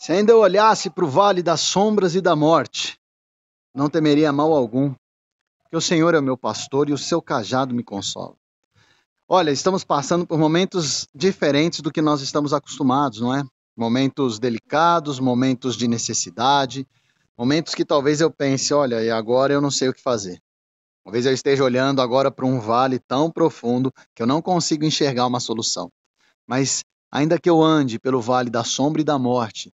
Se ainda eu olhasse para o vale das sombras e da morte, não temeria mal algum, porque o Senhor é o meu pastor e o seu cajado me consola. Olha, estamos passando por momentos diferentes do que nós estamos acostumados, não é? Momentos delicados, momentos de necessidade, momentos que talvez eu pense, olha, e agora eu não sei o que fazer. Talvez eu esteja olhando agora para um vale tão profundo que eu não consigo enxergar uma solução. Mas ainda que eu ande pelo vale da sombra e da morte,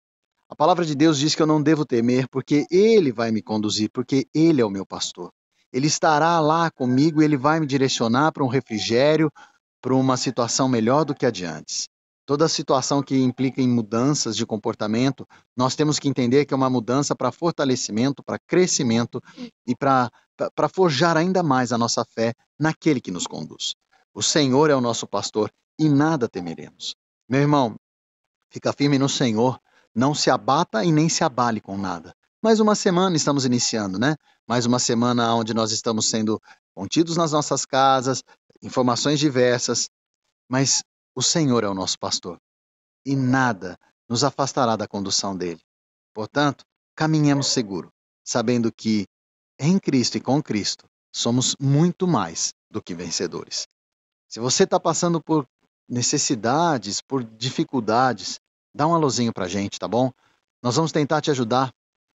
a palavra de Deus diz que eu não devo temer, porque Ele vai me conduzir, porque Ele é o meu pastor. Ele estará lá comigo e Ele vai me direcionar para um refrigério, para uma situação melhor do que a de antes. Toda situação que implica em mudanças de comportamento, nós temos que entender que é uma mudança para fortalecimento, para crescimento e para forjar ainda mais a nossa fé naquele que nos conduz. O Senhor é o nosso pastor e nada temeremos. Meu irmão, fica firme no Senhor, não se abata e nem se abale com nada. Mais uma semana estamos iniciando, né? Mais uma semana onde nós estamos sendo contidos nas nossas casas, informações diversas, mas o Senhor é o nosso pastor e nada nos afastará da condução dele. Portanto, caminhemos seguro, sabendo que em Cristo e com Cristo somos muito mais do que vencedores. Se você está passando por necessidades, por dificuldades, dá um alôzinho para a gente, tá bom? Nós vamos tentar te ajudar.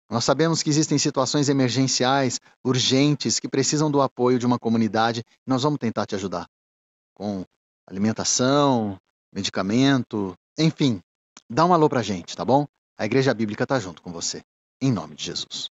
Nós sabemos que existem situações emergenciais, urgentes, que precisam do apoio de uma comunidade. Nós vamos tentar te ajudar com alimentação, medicamento, enfim. Dá um alô para a gente, tá bom? A Igreja Bíblica está junto com você. Em nome de Jesus.